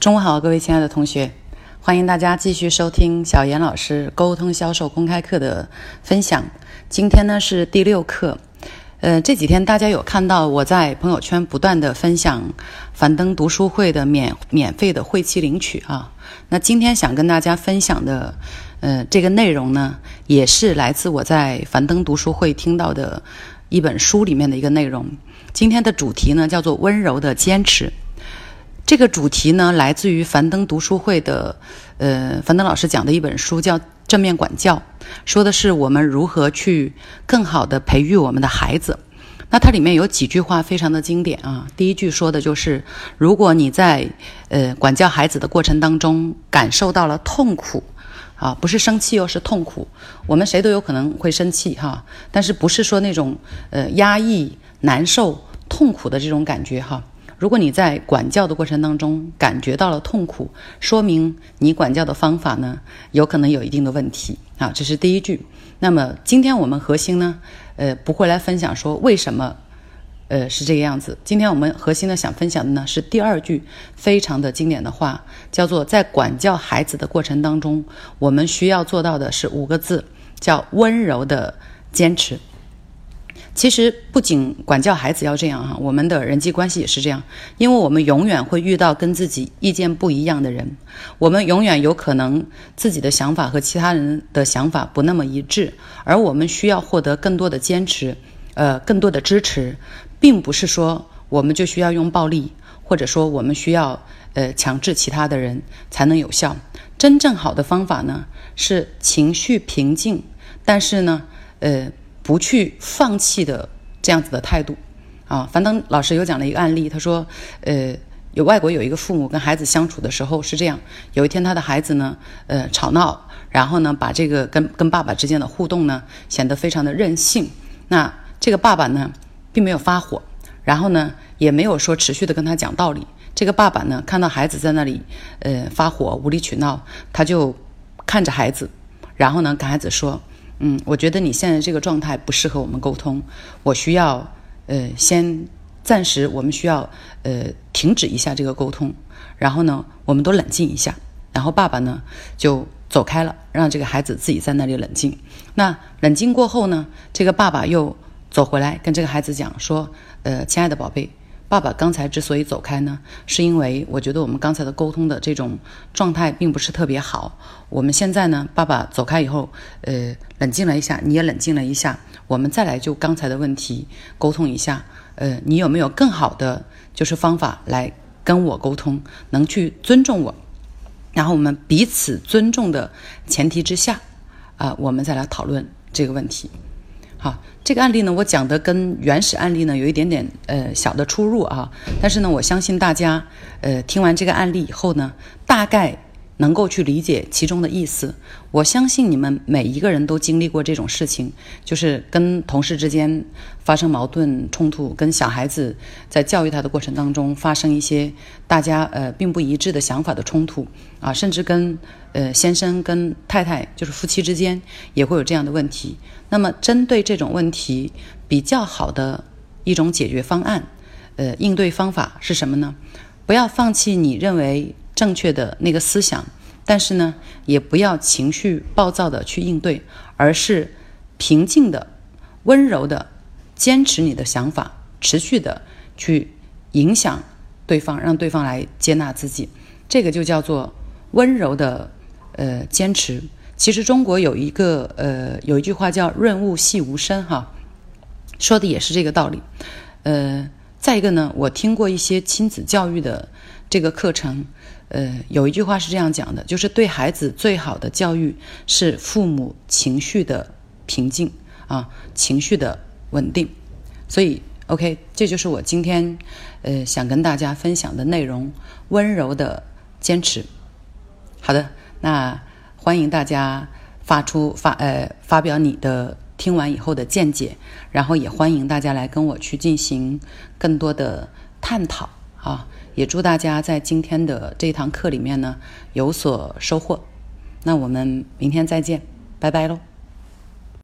中午好，各位亲爱的同学，欢迎大家继续收听小严老师沟通销售公开课的分享。今天呢是第六课，呃，这几天大家有看到我在朋友圈不断的分享樊登读书会的免免费的会期领取啊。那今天想跟大家分享的，呃，这个内容呢，也是来自我在樊登读书会听到的一本书里面的一个内容。今天的主题呢叫做温柔的坚持。这个主题呢，来自于樊登读书会的，呃，樊登老师讲的一本书，叫《正面管教》，说的是我们如何去更好的培育我们的孩子。那它里面有几句话非常的经典啊。第一句说的就是，如果你在呃管教孩子的过程当中感受到了痛苦，啊，不是生气哦，是痛苦。我们谁都有可能会生气哈，但是不是说那种呃压抑、难受、痛苦的这种感觉哈。如果你在管教的过程当中感觉到了痛苦，说明你管教的方法呢有可能有一定的问题啊，这是第一句。那么今天我们核心呢，呃，不会来分享说为什么，呃，是这个样子。今天我们核心的想分享的呢是第二句非常的经典的话，叫做在管教孩子的过程当中，我们需要做到的是五个字，叫温柔的坚持。其实不仅管教孩子要这样哈，我们的人际关系也是这样，因为我们永远会遇到跟自己意见不一样的人，我们永远有可能自己的想法和其他人的想法不那么一致，而我们需要获得更多的坚持，呃，更多的支持，并不是说我们就需要用暴力，或者说我们需要呃强制其他的人才能有效。真正好的方法呢是情绪平静，但是呢，呃。不去放弃的这样子的态度，啊，樊登老师有讲了一个案例，他说，呃，有外国有一个父母跟孩子相处的时候是这样，有一天他的孩子呢，呃，吵闹，然后呢，把这个跟跟爸爸之间的互动呢显得非常的任性，那这个爸爸呢并没有发火，然后呢也没有说持续的跟他讲道理，这个爸爸呢看到孩子在那里，呃，发火无理取闹，他就看着孩子，然后呢跟孩子说。嗯，我觉得你现在这个状态不适合我们沟通，我需要呃先暂时，我们需要呃停止一下这个沟通，然后呢，我们都冷静一下，然后爸爸呢就走开了，让这个孩子自己在那里冷静。那冷静过后呢，这个爸爸又走回来跟这个孩子讲说，呃，亲爱的宝贝。爸爸刚才之所以走开呢，是因为我觉得我们刚才的沟通的这种状态并不是特别好。我们现在呢，爸爸走开以后，呃，冷静了一下，你也冷静了一下，我们再来就刚才的问题沟通一下。呃，你有没有更好的就是方法来跟我沟通，能去尊重我？然后我们彼此尊重的前提之下，啊，我们再来讨论这个问题。好，这个案例呢，我讲的跟原始案例呢有一点点呃小的出入啊，但是呢，我相信大家呃听完这个案例以后呢，大概。能够去理解其中的意思，我相信你们每一个人都经历过这种事情，就是跟同事之间发生矛盾冲突，跟小孩子在教育他的过程当中发生一些大家呃并不一致的想法的冲突啊，甚至跟呃先生跟太太就是夫妻之间也会有这样的问题。那么针对这种问题，比较好的一种解决方案，呃应对方法是什么呢？不要放弃你认为。正确的那个思想，但是呢，也不要情绪暴躁的去应对，而是平静的、温柔的坚持你的想法，持续的去影响对方，让对方来接纳自己。这个就叫做温柔的呃坚持。其实中国有一个呃有一句话叫“润物细无声”哈，说的也是这个道理。呃，再一个呢，我听过一些亲子教育的这个课程。呃，有一句话是这样讲的，就是对孩子最好的教育是父母情绪的平静啊，情绪的稳定。所以，OK，这就是我今天呃想跟大家分享的内容：温柔的坚持。好的，那欢迎大家发出发呃发表你的听完以后的见解，然后也欢迎大家来跟我去进行更多的探讨啊。也祝大家在今天的这堂课里面呢有所收获。那我们明天再见，拜拜喽。